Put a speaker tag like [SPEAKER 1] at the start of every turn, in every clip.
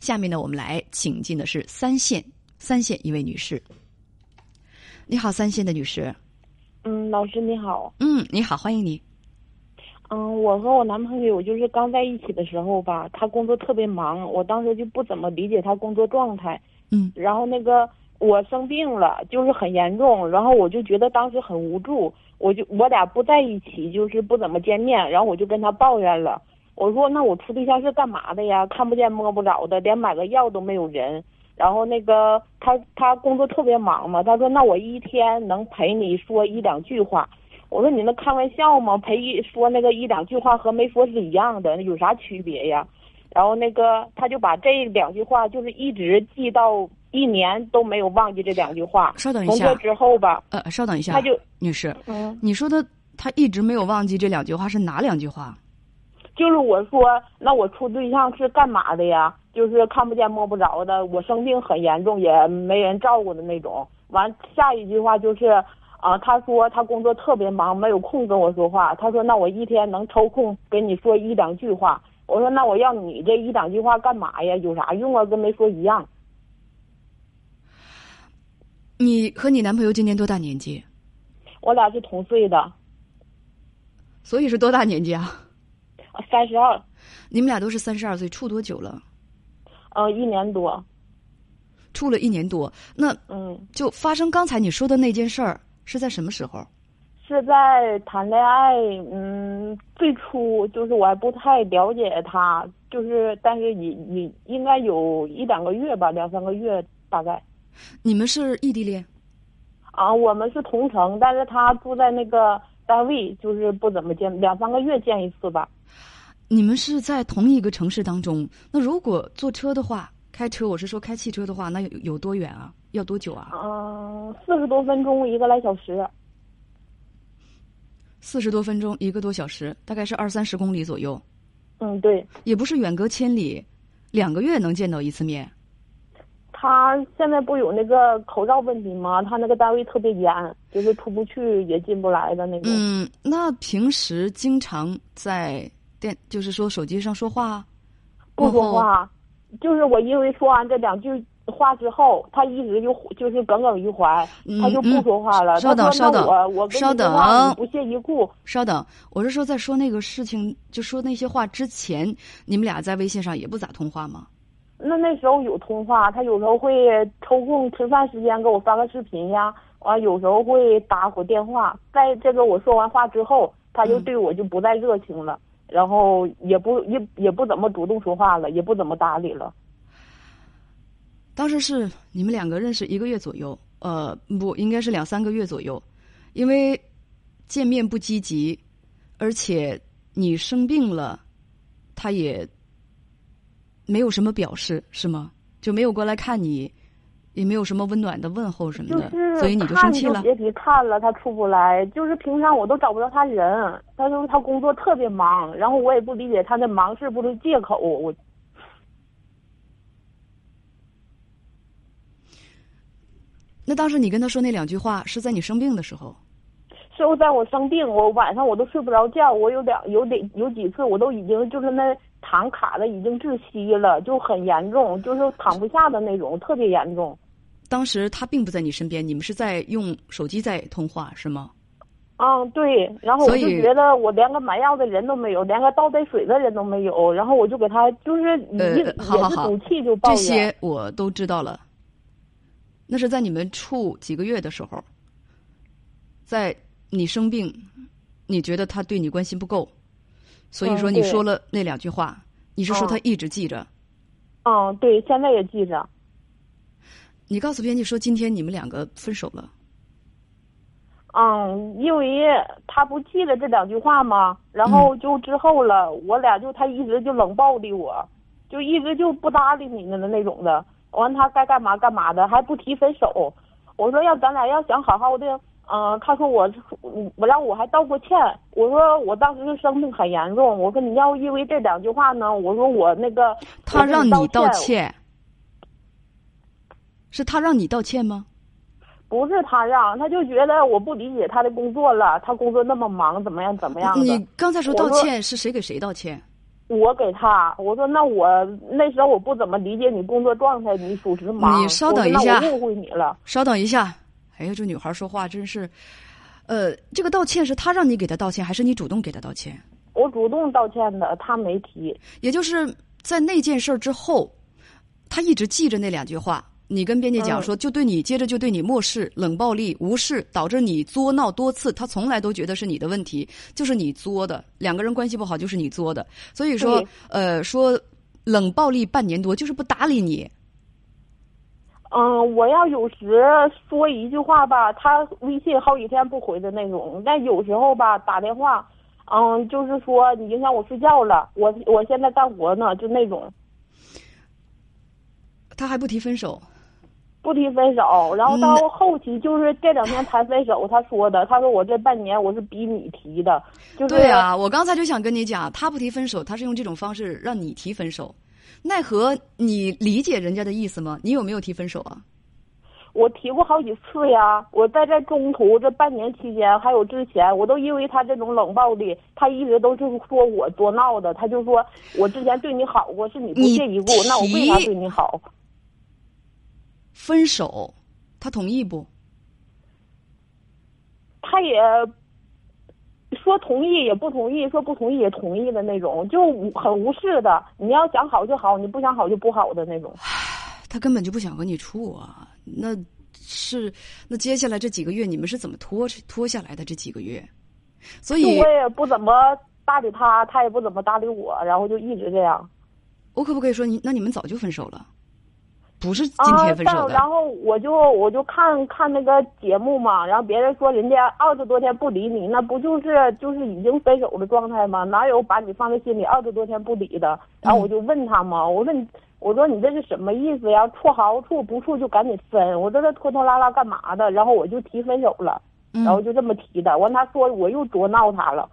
[SPEAKER 1] 下面呢，我们来请进的是三线三线一位女士。你好，三线的女士。
[SPEAKER 2] 嗯，老师你好。
[SPEAKER 1] 嗯，你好，欢迎你。
[SPEAKER 2] 嗯，我和我男朋友就是刚在一起的时候吧，他工作特别忙，我当时就不怎么理解他工作状态。
[SPEAKER 1] 嗯，
[SPEAKER 2] 然后那个我生病了，就是很严重，然后我就觉得当时很无助，我就我俩不在一起，就是不怎么见面，然后我就跟他抱怨了。我说那我处对象是干嘛的呀？看不见摸不着的，连买个药都没有人。然后那个他他工作特别忙嘛，他说那我一天能陪你说一两句话。我说你那开玩笑吗？陪一说那个一两句话和没说是一样的，有啥区别呀？然后那个他就把这两句话就是一直记到一年都没有忘记这两句话。
[SPEAKER 1] 稍等一下。
[SPEAKER 2] 从这之后吧，
[SPEAKER 1] 呃，稍等一下，
[SPEAKER 2] 他就
[SPEAKER 1] 女士，
[SPEAKER 2] 嗯，
[SPEAKER 1] 你说的他一直没有忘记这两句话是哪两句话？
[SPEAKER 2] 就是我说，那我处对象是干嘛的呀？就是看不见摸不着的，我生病很严重，也没人照顾的那种。完，下一句话就是，啊，他说他工作特别忙，没有空跟我说话。他说，那我一天能抽空跟你说一两句话。我说，那我要你这一两句话干嘛呀？有啥用啊？跟没说一样。
[SPEAKER 1] 你和你男朋友今年多大年纪？
[SPEAKER 2] 我俩是同岁的。
[SPEAKER 1] 所以是多大年纪啊？
[SPEAKER 2] 三十二。
[SPEAKER 1] 你们俩都是三十二岁，处多久了？
[SPEAKER 2] 呃，一年多。
[SPEAKER 1] 处了一年多，那
[SPEAKER 2] 嗯，
[SPEAKER 1] 就发生刚才你说的那件事儿是在什么时候？
[SPEAKER 2] 是在谈恋爱，嗯，最初就是我还不太了解他，就是但是也也应该有一两个月吧，两三个月大概。
[SPEAKER 1] 你们是异地恋？
[SPEAKER 2] 啊，我们是同城，但是他住在那个单位，就是不怎么见，两三个月见一次吧。
[SPEAKER 1] 你们是在同一个城市当中，那如果坐车的话，开车，我是说开汽车的话，那有有多远啊？要多久啊？
[SPEAKER 2] 嗯，四十多分钟，一个来小时。
[SPEAKER 1] 四十多分钟，一个多小时，大概是二三十公里左右。
[SPEAKER 2] 嗯，对。
[SPEAKER 1] 也不是远隔千里，两个月能见到一次面。
[SPEAKER 2] 他现在不有那个口罩问题吗？他那个单位特别严，就是出不去也进不来的那种。
[SPEAKER 1] 嗯，那平时经常在电，就是说手机上说话，
[SPEAKER 2] 不说话，就是我因为说完这两句话之后，他一直就就是耿耿于怀，他就不说话了。
[SPEAKER 1] 稍等，稍等，
[SPEAKER 2] 我我
[SPEAKER 1] 稍等，
[SPEAKER 2] 不屑一顾。
[SPEAKER 1] 稍等，我是说在说那个事情，就说那些话之前，你们俩在微信上也不咋通话吗？
[SPEAKER 2] 那那时候有通话，他有时候会抽空吃饭时间给我发个视频呀，完有时候会打会电话。在这个我说完话之后，他就对我就不再热情了，然后也不也也不怎么主动说话了，也不怎么搭理了。
[SPEAKER 1] 当时是你们两个认识一个月左右，呃，不应该是两三个月左右，因为见面不积极，而且你生病了，他也。没有什么表示是吗？就没有过来看你，也没有什么温暖的问候什么的，所以你就生气了。
[SPEAKER 2] 别提看了，他出不来。就是平常我都找不着他人，他说他工作特别忙，然后我也不理解他的忙是不是借口。我
[SPEAKER 1] 那当时你跟他说那两句话是在你生病的时候？
[SPEAKER 2] 是在我生病，我晚上我都睡不着觉，我有两有得有几次我都已经就是那。躺卡的已经窒息了，就很严重，就是躺不下的那种，特别严重。
[SPEAKER 1] 当时他并不在你身边，你们是在用手机在通话是吗？
[SPEAKER 2] 嗯，对。然后我就觉得我连个买药的人都没有，连个倒杯水的人都没有。然后我就给他就是一
[SPEAKER 1] 好好好，
[SPEAKER 2] 气就抱怨。
[SPEAKER 1] 这些我都知道了。那是在你们处几个月的时候，在你生病，你觉得他对你关心不够。所以说你说了那两句话，你是说他一直记着？
[SPEAKER 2] 嗯，对，现在也记着。
[SPEAKER 1] 你告诉编辑说今天你们两个分手了。
[SPEAKER 2] 嗯，因为他不记得这两句话吗？然后就之后了，我俩就他一直就冷暴力我，就一直就不搭理你的那种的。完他该干嘛干嘛的，还不提分手。我说要咱俩要想好好的。嗯，他说我，我让我还道过歉。我说我当时就生病很严重。我说你要因为这两句话呢，我说我那个
[SPEAKER 1] 他让
[SPEAKER 2] 你
[SPEAKER 1] 道歉，是他让你道歉吗？
[SPEAKER 2] 不是他让，他就觉得我不理解他的工作了。他工作那么忙，怎么样怎么样
[SPEAKER 1] 你刚才说道歉是谁给谁道歉？
[SPEAKER 2] 我给他，我说那我那时候我不怎么理解你工作状态，你属实忙。
[SPEAKER 1] 你稍等一下，
[SPEAKER 2] 我误会你了。
[SPEAKER 1] 稍等一下，哎呀，这女孩说话真是，呃，这个道歉是他让你给他道歉，还是你主动给他道歉？
[SPEAKER 2] 我主动道歉的，他没提。
[SPEAKER 1] 也就是在那件事之后，他一直记着那两句话。你跟编辑讲说，就对你接着就对你漠视、冷暴力、无视，导致你作闹多次。他从来都觉得是你的问题，就是你作的。两个人关系不好，就是你作的。所以说，呃，说冷暴力半年多，就是不搭理你。
[SPEAKER 2] 嗯，我要有时说一句话吧，他微信好几天不回的那种。但有时候吧，打电话，嗯，就是说你影响我睡觉了，我我现在干活呢，就那种。
[SPEAKER 1] 他还不提分手。
[SPEAKER 2] 不提分手，然后到后期就是这两天谈分手，他说的，他说我这半年我是逼你提的，就是
[SPEAKER 1] 对啊，我刚才就想跟你讲，他不提分手，他是用这种方式让你提分手，奈何你理解人家的意思吗？你有没有提分手啊？
[SPEAKER 2] 我提过好几次呀，我在这中途这半年期间，还有之前，我都因为他这种冷暴力，他一直都是说我多闹的，他就说我之前对你好过，是你不屑一顾，那我为啥对你好？
[SPEAKER 1] 分手，他同意不？
[SPEAKER 2] 他也说同意，也不同意；说不同意，也同意的那种，就很无视的。你要想好就好，你不想好就不好的那种。
[SPEAKER 1] 他根本就不想和你处啊！那是那接下来这几个月，你们是怎么拖拖下来的？这几个月，所以
[SPEAKER 2] 我也不怎么搭理他，他也不怎么搭理我，然后就一直这样。
[SPEAKER 1] 我可不可以说你？那你们早就分手了？不是今天分手
[SPEAKER 2] 的。然后我就我就看看那个节目嘛，然后别人说人家二十多天不理你，那不就是就是已经分手的状态吗？哪有把你放在心里二十多天不理的？然后我就问他嘛，我说你我说你这是什么意思呀？处好处不处就赶紧分，我这是拖拖拉拉干嘛的？然后我就提分手了，然后就这么提的。完他说我又多闹他了，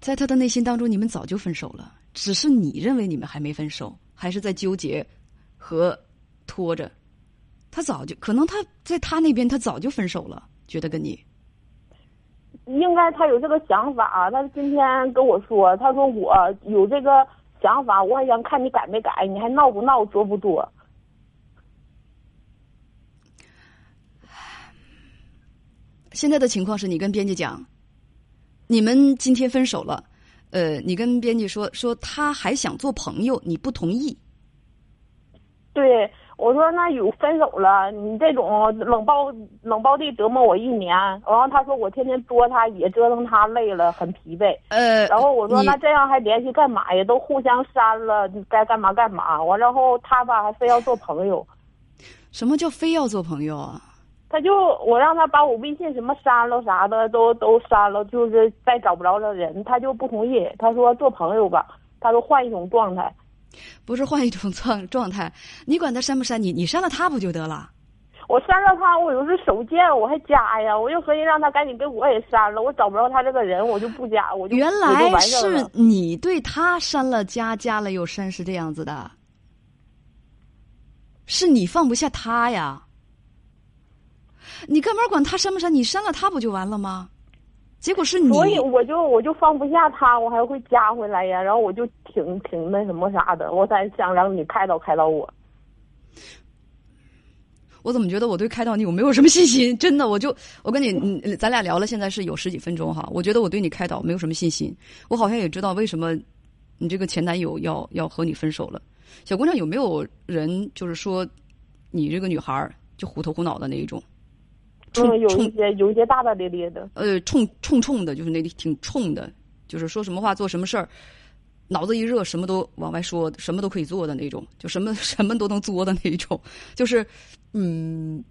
[SPEAKER 1] 在他的内心当中，你们早就分手了，只是你认为你们还没分手。还是在纠结和拖着，他早就可能他在他那边他早就分手了，觉得跟你
[SPEAKER 2] 应该他有这个想法。他今天跟我说，他说我有这个想法，我还想看你改没改，你还闹不闹，作不作？
[SPEAKER 1] 现在的情况是你跟编辑讲，你们今天分手了。呃，你跟编辑说说，他还想做朋友，你不同意。
[SPEAKER 2] 对，我说那有分手了，你这种冷暴冷暴力折磨我一年，然后他说我天天作他，也折腾他累了，很疲惫。
[SPEAKER 1] 呃，
[SPEAKER 2] 然后我说那这样还联系干嘛呀？都互相删了，该干嘛干嘛。完，然后他吧还非要做朋友。
[SPEAKER 1] 什么叫非要做朋友啊？
[SPEAKER 2] 他就我让他把我微信什么删了啥的都都删了，就是再找不着这人，他就不同意。他说做朋友吧，他说换一种状态，
[SPEAKER 1] 不是换一种状状态。你管他删不删你，你删了他不就得了？
[SPEAKER 2] 我删了他，我又是手贱，我还加呀，我就合计让他赶紧给我也删了。我找不着他这个人，我就不加，我就
[SPEAKER 1] 原来是你对他删了加，加了又删，是这样子的，是你放不下他呀。你干嘛管他删不删？你删了他不就完了吗？结果是你，
[SPEAKER 2] 所以我就我就放不下他，我还会加回来呀。然后我就挺挺那什么啥的，我才想让你开导开导我。
[SPEAKER 1] 我怎么觉得我对开导你我没有什么信心？真的，我就我跟你，嗯，咱俩聊了，现在是有十几分钟哈。我觉得我对你开导没有什么信心。我好像也知道为什么你这个前男友要要和你分手了。小姑娘有没有人就是说你这个女孩就虎头虎脑的那一种？
[SPEAKER 2] 嗯，有一些有一些大大咧咧的，
[SPEAKER 1] 呃，冲冲冲的，就是那里挺冲的，就是说什么话做什么事儿，脑子一热什么都往外说，什么都可以做的那种，就什么 什么都能作的那一种，就是嗯，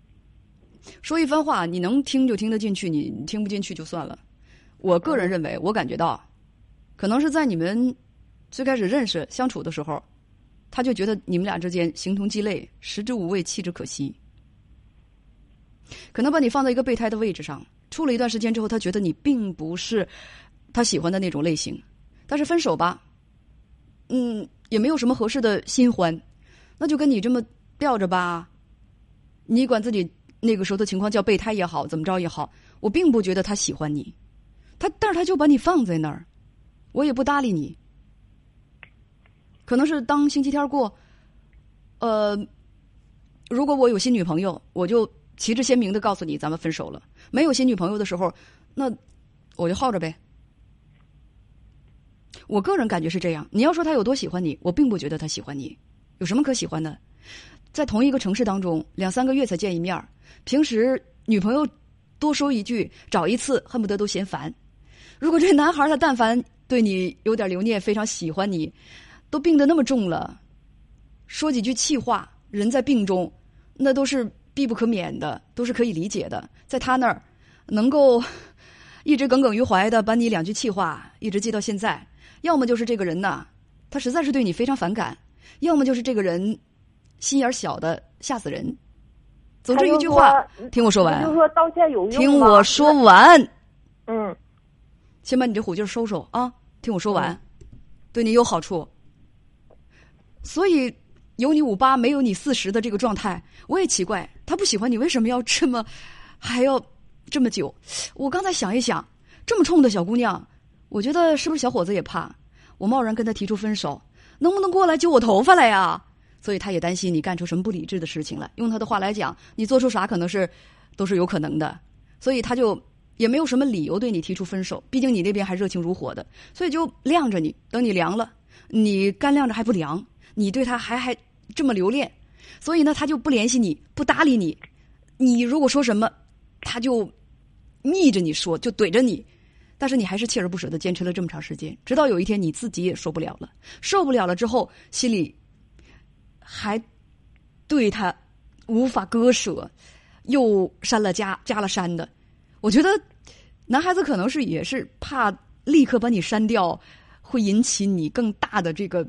[SPEAKER 1] 说一番话你能听就听得进去，你听不进去就算了。我个人认为，我感觉到，可能是在你们最开始认识相处的时候，他就觉得你们俩之间形同鸡肋，食之无味，弃之可惜。可能把你放在一个备胎的位置上，处了一段时间之后，他觉得你并不是他喜欢的那种类型，但是分手吧，嗯，也没有什么合适的新欢，那就跟你这么吊着吧。你管自己那个时候的情况叫备胎也好，怎么着也好，我并不觉得他喜欢你，他但是他就把你放在那儿，我也不搭理你，可能是当星期天过，呃，如果我有新女朋友，我就旗帜鲜明的告诉你咱们分手了。没有新女朋友的时候，那我就耗着呗。我个人感觉是这样。你要说他有多喜欢你，我并不觉得他喜欢你。有什么可喜欢的？在同一个城市当中，两三个月才见一面儿，平时女朋友多说一句，找一次，恨不得都嫌烦。如果这男孩他但凡对你有点留念，非常喜欢你，都病得那么重了，说几句气话，人在病中，那都是必不可免的，都是可以理解的。在他那儿，能够 一直耿耿于怀的把你两句气话一直记到现在，要么就是这个人呐，他实在是对你非常反感，要么就是这个人心眼小的吓死人。总之一句话，听我说完。
[SPEAKER 2] 就说道歉有用
[SPEAKER 1] 听我说完。
[SPEAKER 2] 嗯。
[SPEAKER 1] 先把你这虎劲收收啊！听我说完，对你有好处。所以有你五八没有你四十的这个状态，我也奇怪，他不喜欢你为什么要这么还要这么久？我刚才想一想，这么冲的小姑娘，我觉得是不是小伙子也怕我贸然跟他提出分手，能不能过来揪我头发来呀？所以他也担心你干出什么不理智的事情来。用他的话来讲，你做出啥可能是都是有可能的，所以他就。也没有什么理由对你提出分手，毕竟你那边还热情如火的，所以就晾着你，等你凉了，你干晾着还不凉，你对他还还这么留恋，所以呢，他就不联系你，不搭理你。你如果说什么，他就逆着你说，就怼着你，但是你还是锲而不舍的坚持了这么长时间，直到有一天你自己也受不了了，受不了了之后，心里还对他无法割舍，又删了加，加了删的，我觉得。男孩子可能是也是怕立刻把你删掉，会引起你更大的这个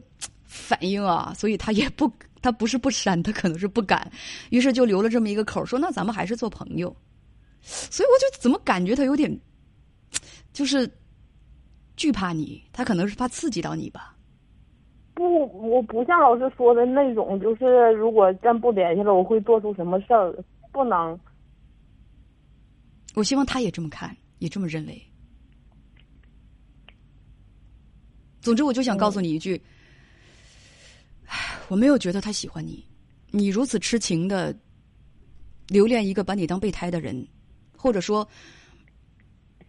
[SPEAKER 1] 反应啊，所以他也不，他不是不删，他可能是不敢，于是就留了这么一个口，说那咱们还是做朋友。所以我就怎么感觉他有点，就是惧怕你，他可能是怕刺激到你吧？
[SPEAKER 2] 不，我不像老师说的那种，就是如果真不联系了，我会做出什么事儿，不能。
[SPEAKER 1] 我希望他也这么看。也这么认为。总之，我就想告诉你一句：，我没有觉得他喜欢你。你如此痴情的留恋一个把你当备胎的人，或者说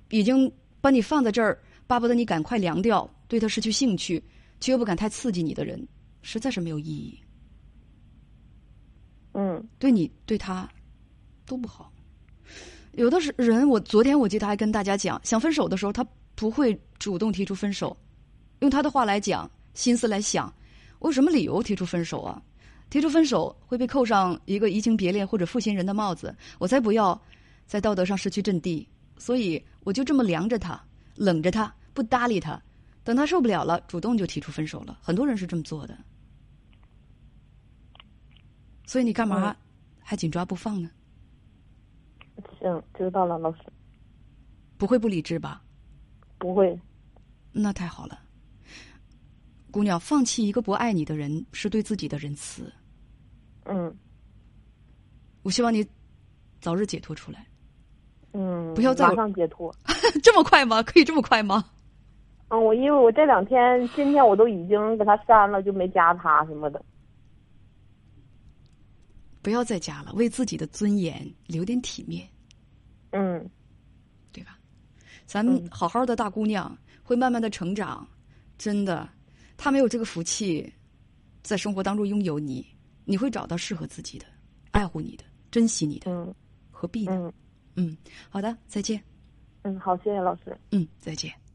[SPEAKER 1] 已经把你放在这儿，巴不得你赶快凉掉，对他失去兴趣，却又不敢太刺激你的人，实在是没有意义。
[SPEAKER 2] 嗯，
[SPEAKER 1] 对你对他都不好。有的是人，我昨天我记得还跟大家讲，想分手的时候，他不会主动提出分手。用他的话来讲，心思来想，我有什么理由提出分手啊？提出分手会被扣上一个移情别恋或者负心人的帽子，我才不要在道德上失去阵地。所以我就这么凉着他，冷着他，不搭理他，等他受不了了，主动就提出分手了。很多人是这么做的，所以你干嘛还紧抓不放呢？
[SPEAKER 2] 行，知道了，老师。
[SPEAKER 1] 不会不理智吧？
[SPEAKER 2] 不会。
[SPEAKER 1] 那太好了，姑娘，放弃一个不爱你的人是对自己的仁慈。
[SPEAKER 2] 嗯。
[SPEAKER 1] 我希望你早日解脱出来。
[SPEAKER 2] 嗯。
[SPEAKER 1] 不要再
[SPEAKER 2] 马上解脱。
[SPEAKER 1] 这么快吗？可以这么快吗？
[SPEAKER 2] 嗯，我因为我这两天，今天我都已经给他删了，就没加他什么的。
[SPEAKER 1] 不要再加了，为自己的尊严留点体面。
[SPEAKER 2] 嗯，
[SPEAKER 1] 对吧？咱们好好的大姑娘会慢慢的成长，真的，她没有这个福气，在生活当中拥有你，你会找到适合自己的、爱护你的、珍惜你的。
[SPEAKER 2] 嗯，
[SPEAKER 1] 何必呢？
[SPEAKER 2] 嗯
[SPEAKER 1] 嗯，好的，再见。
[SPEAKER 2] 嗯，好，谢谢老师。
[SPEAKER 1] 嗯，再见。